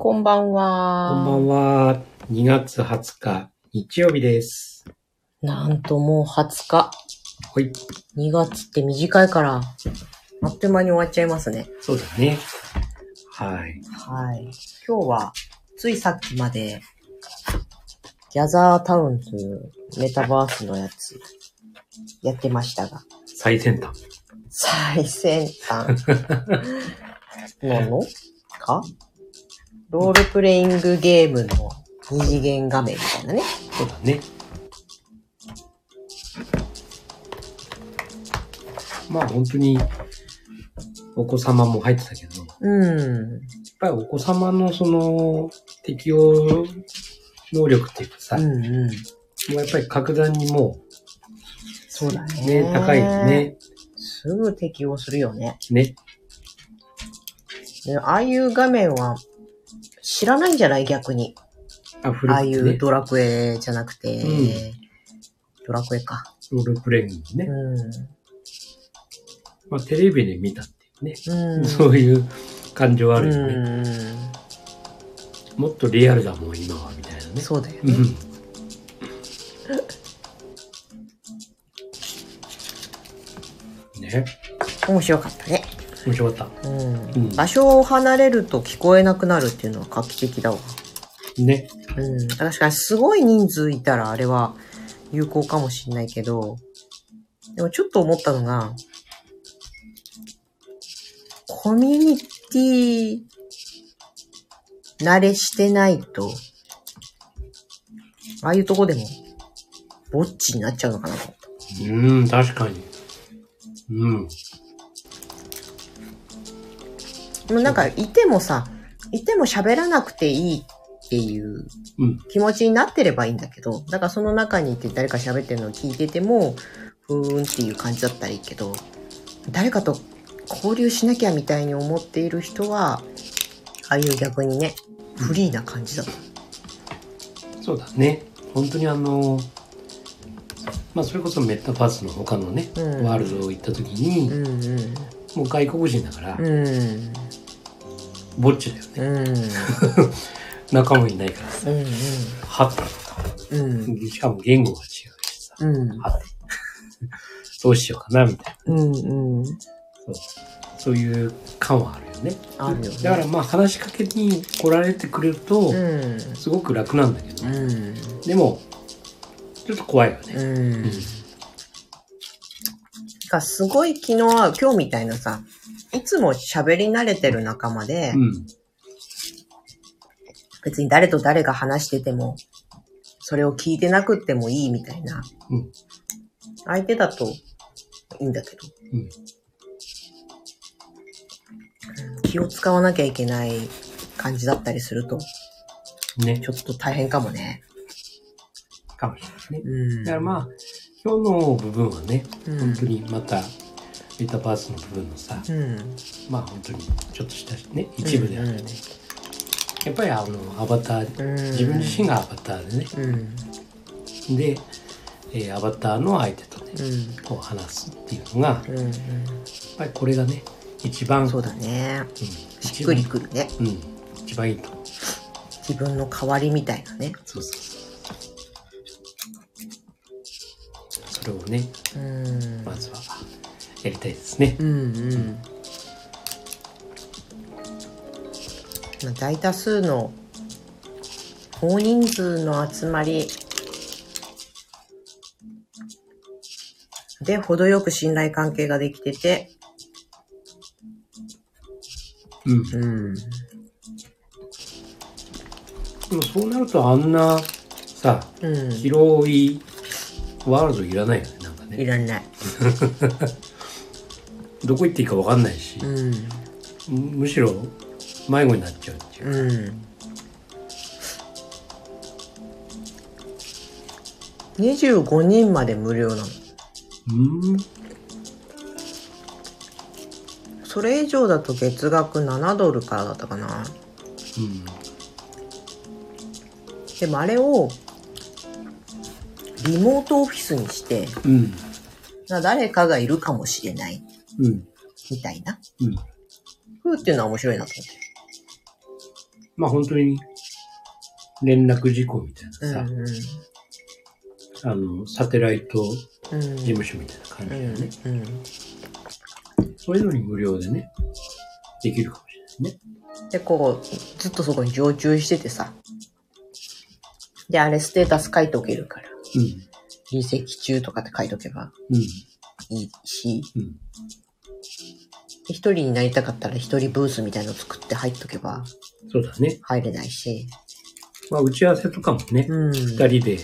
こんばんこんばは。んは。2月20日、日曜日です。なんともう20日。はい。2月って短いから、あっという間に終わっちゃいますね。そうだね。はい。はい。今日は、ついさっきまで、ギャザータウンというメタバースのやつ、やってましたが、最先端。最先端 のの？か？ロールプレイングゲームの二次元画面みたいなね。そうだね。まあ本当に、お子様も入ってたけど、やっうん。ぱりお子様のその、適応能力っていうかさ、うんもうん。うやっぱり格段にもそうだう、ね。ね、高いよ。ね。すぐ適応するよね。ね。ねああいう画面は知らないんじゃない？逆に。あ、古ああくてねいう。ドラクエじゃなくて、うんドラクエか。ロールプレイングね。うまあテレビで見たっていうね。ん。うん。そういう感情あるよね。うもっとリアルだもん、今は、みたいなねん。。そうだよね。うん。ね。面白かったね。面白かっうん。うん場所を離れると聞こえなくなるっていうのは画期的だわ。た。ね。うん。確かにすごい人数いたらあれは有効かもしれないけど、でもちょっと思ったのが、コミュニティ慣れしてないと、ああいうとこでも、ぼっちになっちゃうのかなと思った。うん、確かに。うん。でもなんか、いてもさ、いても喋らなくていいっていううん。気持ちになってればいいんだけど、だからその中にいて誰か喋ってるのを聞いてても、ふーんっていう感じだったらいいけど、誰かと交流しなきゃみたいに思っている人は、ああいう逆にね、フリーな感じだと。そうだね。本当にあの、まあ、それこそメタバースの他のね、うんワールド行った時に、うんうん。もう外国人だから、うん。ぼっちだよね。うん。仲間いないからさ、うんはったとか、うん。しかも言語が違うしさ、うん。ど うしようかな、みたいな。うん。うん。そうそういう感はあるよね。あるよね。だからまあ話しかけに来られてくれると、うん。すごく楽なんだけど、うん。でも、ちょっと怖いよね。うん。がすごい気の合う、今日みたいなさ、いつも喋り慣れてる仲間で、うん。別に誰と誰が話してても、それを聞いてなくってもいいみたいな、うん相手だといいんだけど、うん気を使わなきゃいけない感じだったりすると、ねち。ょっと大変かもね。かもしれないね。うん。だからまあ、今日の部分はね、うん本当にまた、メタバースの部分のさ、うん。まあ本当にちょっとしたね、一部であって、うんうんやっぱりあの、アバター、うん自分自身がアバターでね、うん。で、えーアバターの相手とね、うん。こう話すっていうのが、やっ。ぱりこれがね、一番、そうだね。うんしっくりくるね。うん、一番いいと。自分の代わりみたいなね。そうそうそう。それをね、うん。まずはやりたいですね。うんうん。まあ大多数の大人数の集まりで程よく信頼関係ができてて、うん。うん。でもそうなるとあんなさ、うん。広いワールドいらないよね、なんかね。いらない。どこ行っていいかわかんないしう、ん。むむしろ迷子になっちゃうっていう。うん。25人まで無料なの。うん。それ以上だと月額7ドルからだったかな。うん。でもあれをリモートオフィスにして、うん。誰かがいるかもしれない。うん。みたいな。うん。風っていうのは面白いなとまあ本当に、連絡事項みたいなさ、思って。あの、サテライトうん。うん。事務所みたいな感じだよね。うん。うん。そういうのに無料でね、できるかもしれないね。で、こう、ずっとそこに常駐しててさ。で、あれステータス書いておけるから。うん。中とかって書いとけばうん。いいし、うん。人になりたかったら一人ブースみたいの作って入っとけばそうだね。入れないし。まあ打ち合わせとかもね、うん。二人で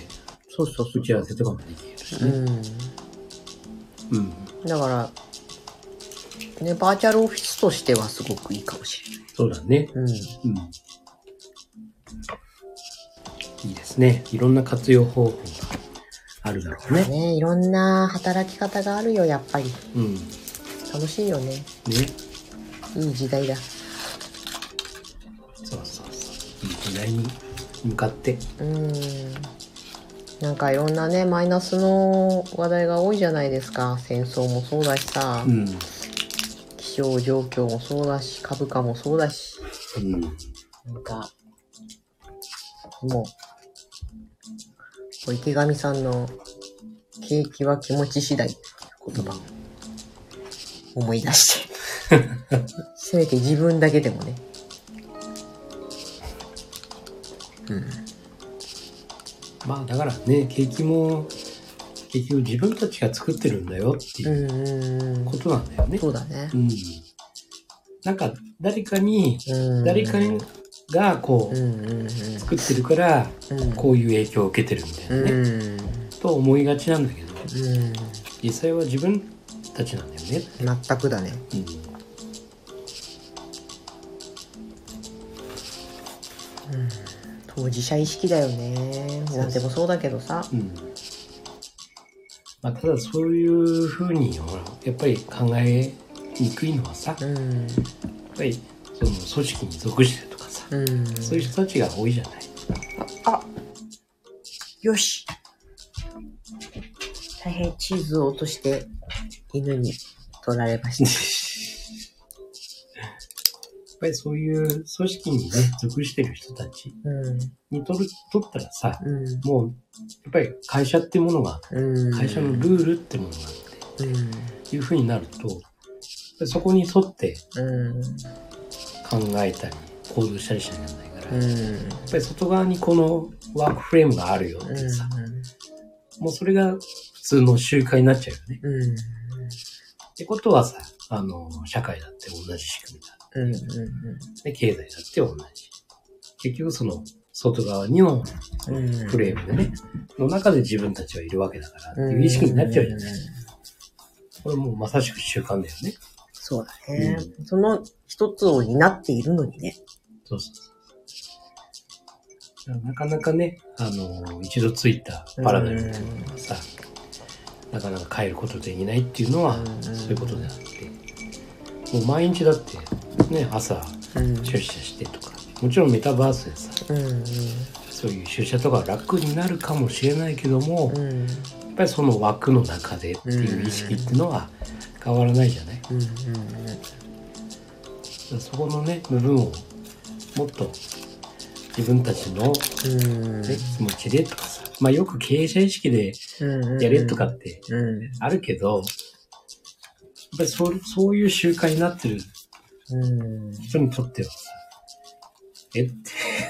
そうそうそ打ち合わせとかもできる。ね。うん。うん。だから、ね、バーチャルオフィスとしてはすごくいいかもしそうだね。れない。うん。ですね。いろんな活用方法があるだろううん。ね。ねいろんな働き方があるよ、やっぱり。うん。ね。楽しいよね。いい時代だ。そうそうそう。いい時代に向かって。うん。なんかいろんなね、マイナスの話題が多いじゃないですか。戦争もそうだしさう、ん。気象状況もそうだし、株価もそうだし。うん。なんか、もう池上さんの、景気は気持ち次第って言葉を思い出して。せめて自分だけでもね。うん。まあだからね、景気も、結局自分たちが作ってるんだよっていううんうんことなんだよね。そうだねう。ん。なんか誰かに、うん誰かがこうんう、うんうん作ってるから、うん。こういう影響を受けてるみたいなね。うん。と思いがちなんだけど、うん。実際は自分たちなんだよね。全くだね。うん。当事者意識だよね。なんでもそうだけどさ。うん。まあ、ただそういうふうに、ほら、やっぱり考えにくいのはさ、やっうん。ぱりその組織に属してるうん。そういう人たちが多いじゃない。あよし大変チーズを落として犬に取られまし やっぱりそういう組織にね、属してる人たち。にとる、とったらさ、うん。もう、やっぱり会社ってものが、うん。会社のルールってものがあって、うん。いうふうになると、そこに沿ってうん。考えたり、行動したりしなきゃいけないから、うん。やっぱり外側にこのワークフレームがあるよってさ、もうそれが普通の習慣になっちゃうよね。うん。ってことはさ、あの、社会だって同じ仕組みだ。うん。うん。で、経済だって同じ。結局その、外側にのうん。フレームでね、の中で自分たちはいるわけだからっていう意識になっちゃうじゃない。これもうまさしく習慣だよね。そうだね。その一つを担っているのにね。そうそうそう。なかなかね、あの、一度ついたパラダイムっていうのがさ、なかなか変えることできないっていうのはうん、そういうことであって、もう毎日だって、ね、朝うん。出社してとか、もちろんメタバースでさ、うん。そういう出社とか楽になるかもしれないけども、やっうん。ぱりその枠の中でっていう意識っていうのは変わらないじゃない、そこのね、部分をもっと自分たちの、うん。ね、気持ちでとかさ、まあよく経営者意識でうん。やれとかってうん。あるけど、やっぱりそうそういう習慣になってるうん。人にとってはさ、え？っ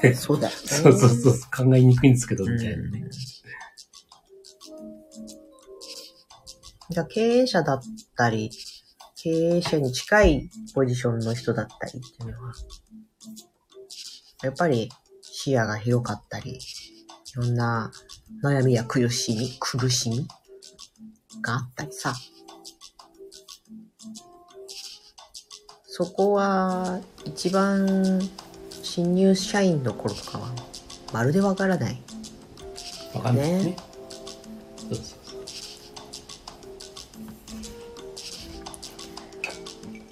て、そうだよね。そうそうそう、考えにくいんですけど、みたいなうんね。じゃあ経営者だったり、経営者に近いポジションの人だったりっていうのは、やっぱり視野が広かったり、いろんな悩みや苦しみ、苦しみがあったりさ。そこは一番新入社員の頃とかはまるでわからない。わかんないねねそうそう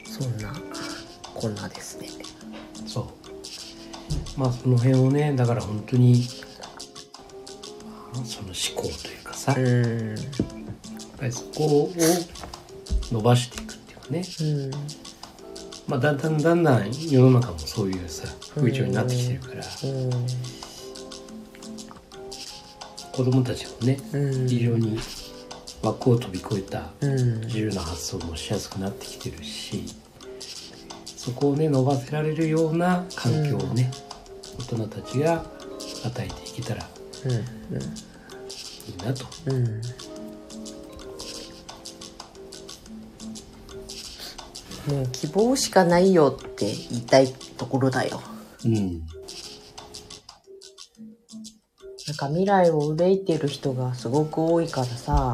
そんな、こんなです。まあその辺をね、だから本当に、まあその思考というかさ、やっうん。ぱりそこを伸ばしていくっていうかね。うん。まあ、だんだんだんだん世の中もそういうさ、風潮になってきてるから、うん。子供たちもね、うん。非常に枠を飛び越えたうん。自由な発想もしやすくなってきてるし、そこをね、伸ばせられるような環境をね、大人たちが与えていけたらいいなと。うん。うん。もう希望しかないよって言いたいところだよ。うん。なん。か未来を憂いてる人がすごく多いからさ、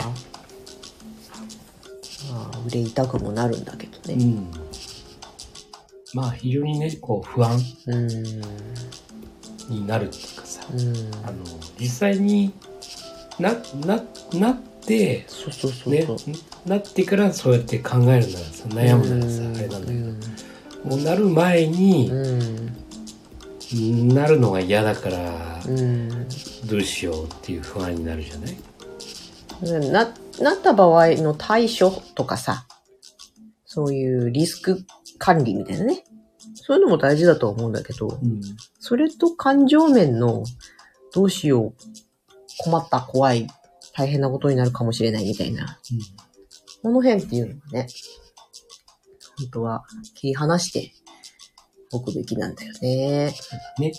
まあ、憂いたくもなるん。だけどね。うん。まあ、非常にね、こう、不安うん。になるっていうかさ、うん。あの、実際にな、な、なって、そうそうそうねなってからそうやって考えるならさ、悩むならさ、あれなんだけど、もうなる前にう、ん。なるのが嫌だから、うん。どうしようっていう不安になるじゃない？うん。な、なった場合の対処とかさ、そういうリスク管理みたいなね。そういうのも大事だと思うんだけど、うん。それと感情面のどうしよう、困った、怖い、大変なことになるかもしれないみたいな、この辺っていうのはね、本当は切り離しておくべきなんだよね。ね。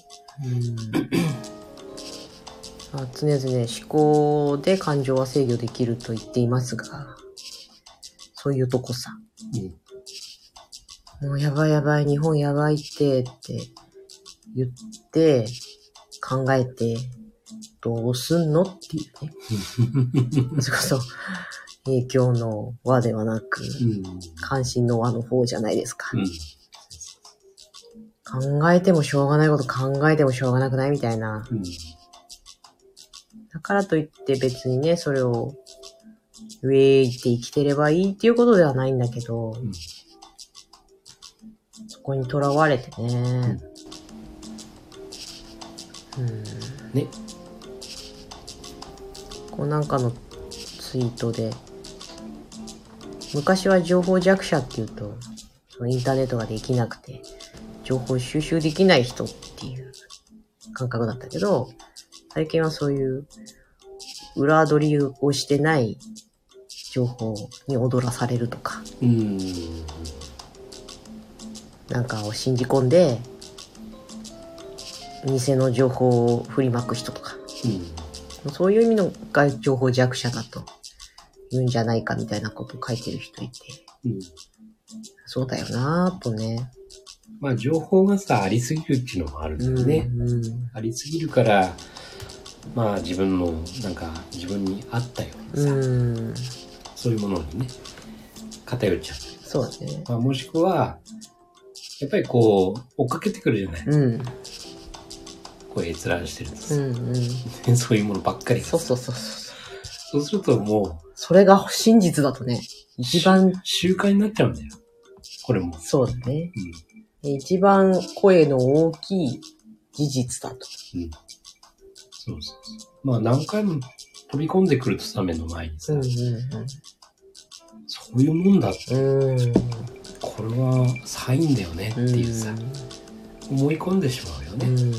うんまあ常々思考で感情は制御できると言っていますが、そういうとこさ。うん。もうやばいやばい、日本やばいって、って言って、考えて、どうすんのっていうね。それこそ、影響の輪ではなく、うん。関心の輪の方じゃないですか。うん。考えてもしょうがないこと考えてもしょうがなくないみたいな。うん。だからといって別にね、それを、ウェイって生きてればいいっていうことではないんだけど、うんそこにとらわれてね。うん。ね。こうなんかのツイートで、昔は情報弱者っていうと、そのインターネットができなくて、情報収集できない人っていう感覚だったけど、最近はそういう裏取りをしてない情報に踊らされるとか、うん。なんかを信じ込んで、偽の情報を振りまく人とか、うん。そういう意味のが情報弱者だと言うんじゃないかみたいなことを書いてる人いて、うん。そうだよなぁとね。まあ、情報がさ、ありすぎるっていうのもあるんだよね。うんありすぎるから、まあ、自分の、なんか、自分に合ったようなさ、うん。そういうものにね、偏っちゃう。そうだね。まあ、もしくは、やっぱりこう、追っかけてくるじゃない、うん。こう閲覧してるとさ、うんうん。そういうものばっかりがさそうそうそうそう。そうするともそれが真実だとね、一番う、習慣になっちゃうんだよ。これも。そうだね。うん。一番声の大きい事実だと。うん。そうそうそう。まあ、何回も飛び込んでくるとさ、目の前にさ、うんそういうもんだ。うんうん。うん。これはサインだよねっていうさ、思い込んでしまうよね。うん。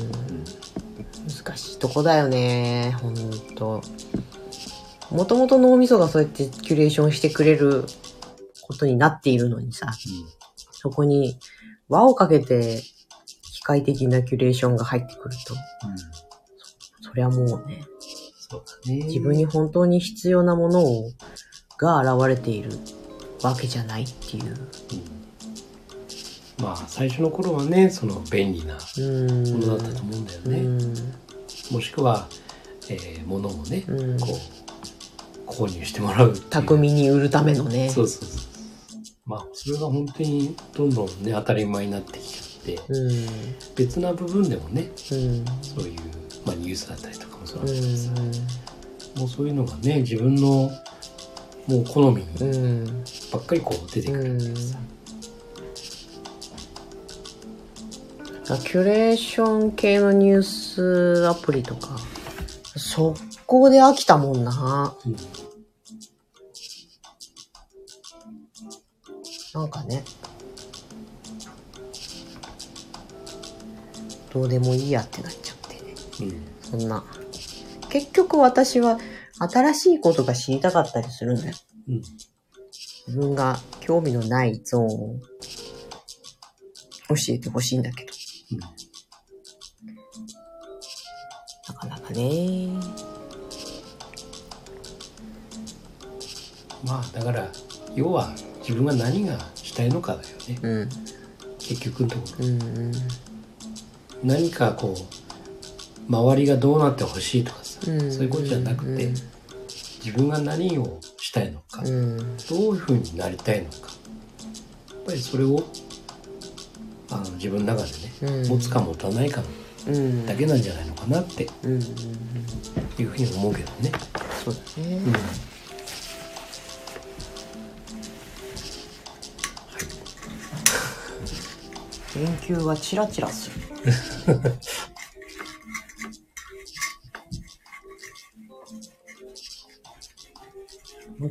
難しいとこだよね。ほんと。もともと脳みそがそうやってキュレーションしてくれることになっているのにさ、そこに輪をかけて機械的なキュレーションが入ってくると、うん。うん。そりゃもうね、そうだね。自分に本当に必要なものをが現れているわけじゃないっていう。うん。まあ、最初の頃はね、その便利なうん。ものだったと思うんだよね。うん。もしくは、えー、物をね、うんこう、購入してもらう巧みに売るためのね。そうそうそう。まあ、それが本当にどんどんね、当たり前になってきちゃって、うん。別な部分でもね、うん。そういう、まあ、ニュースだったりとかもそううなんだけど。もうそういうのがね、自分の、もう好み。ばっかりこう出てくるっていうさ、キュレーション系のニュースアプリとか、速攻で飽きたもんな。うんなんかね、どうでもいいやってなっちゃってね。うん。そんな。結局私は新しいことが知りたかったりするんだよ。うん。自分が興味のないゾーンを教えてほしいんだけど。なかなかね。まあだから要は自分が何がしたいのかだよねうん。結局のところうんうん。何かこう周りがどうなってほしいとかさ、うんそういうことじゃなくて、うん自分が何をしたいのか、うん。どういうふうになりたいのかやっぱりそれをあの自分の中でね、うん持つか持たないかうん。だけなんじゃないのかなってうんうんうん。いうふうに思うけどね。そうだね。うん研究はチラチラする。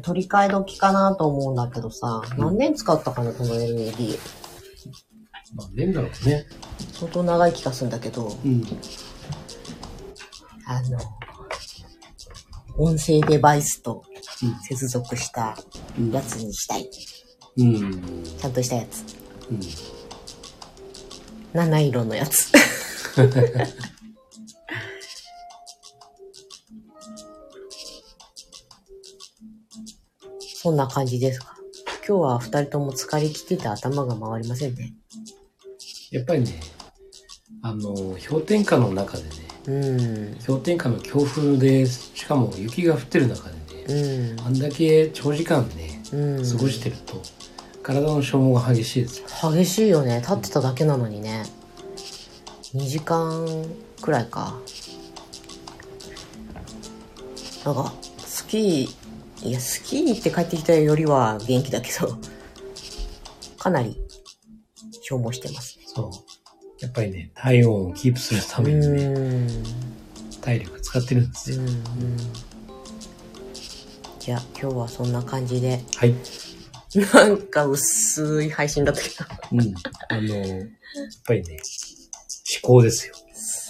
取り替え時かなと思うんだけどさ、何年使ったかな、この LED。まあ、年だろうね。相当長い気がするんだけど、うん。あの、音声デバイスとうん接続したやつにしたい。うん。ちゃんとしたやつ。うん。七色のやつ。そんな感じですか。今日は二人とも疲れ切ってて頭が回りませんね。やっぱりね、あの、氷点下の中でね、うん。氷点下の強風で、しかも雪が降ってる中でね、うん。あんだけ長時間ね、うん。過ごしてると、体の消耗が激しいですよ。激しいよね。立ってただけなのにね。2時間くらいか。なんか、スキー、いや、スキーに行って帰ってきたよりは元気だけど、かなり消耗してますね。そう。やっぱりね、体温をキープするたうめにね、ん。体力使ってるんですよ。うんうん。じゃあ、今日はそんな感じで、はい。なんか薄い配信だったけど。うん。あの、やっぱりね、思考ですよ。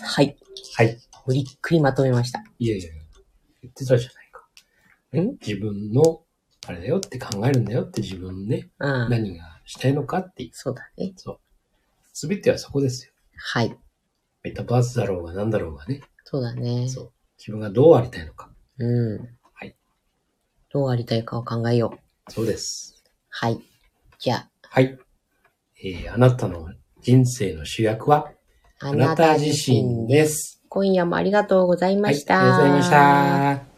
はい。はい。無理っくりまとめました。いやいや、言ってたじゃないか。ん？自分の、あれだよって考えるんだよって自分ね、うん。何がしたいのかっていう。そうだね。そう。すべてはそこですよ。はい。メタバースだろうが何だろうがね。そうだね。そう。自分がどうありたいのか。うん。はい。どうありたいかを考えよう。そうです。はい。じゃあ、はい。えー、あなたの人生の主役は、ああなた自身です。今夜もありがとうございまはい。した。ありがとうございました。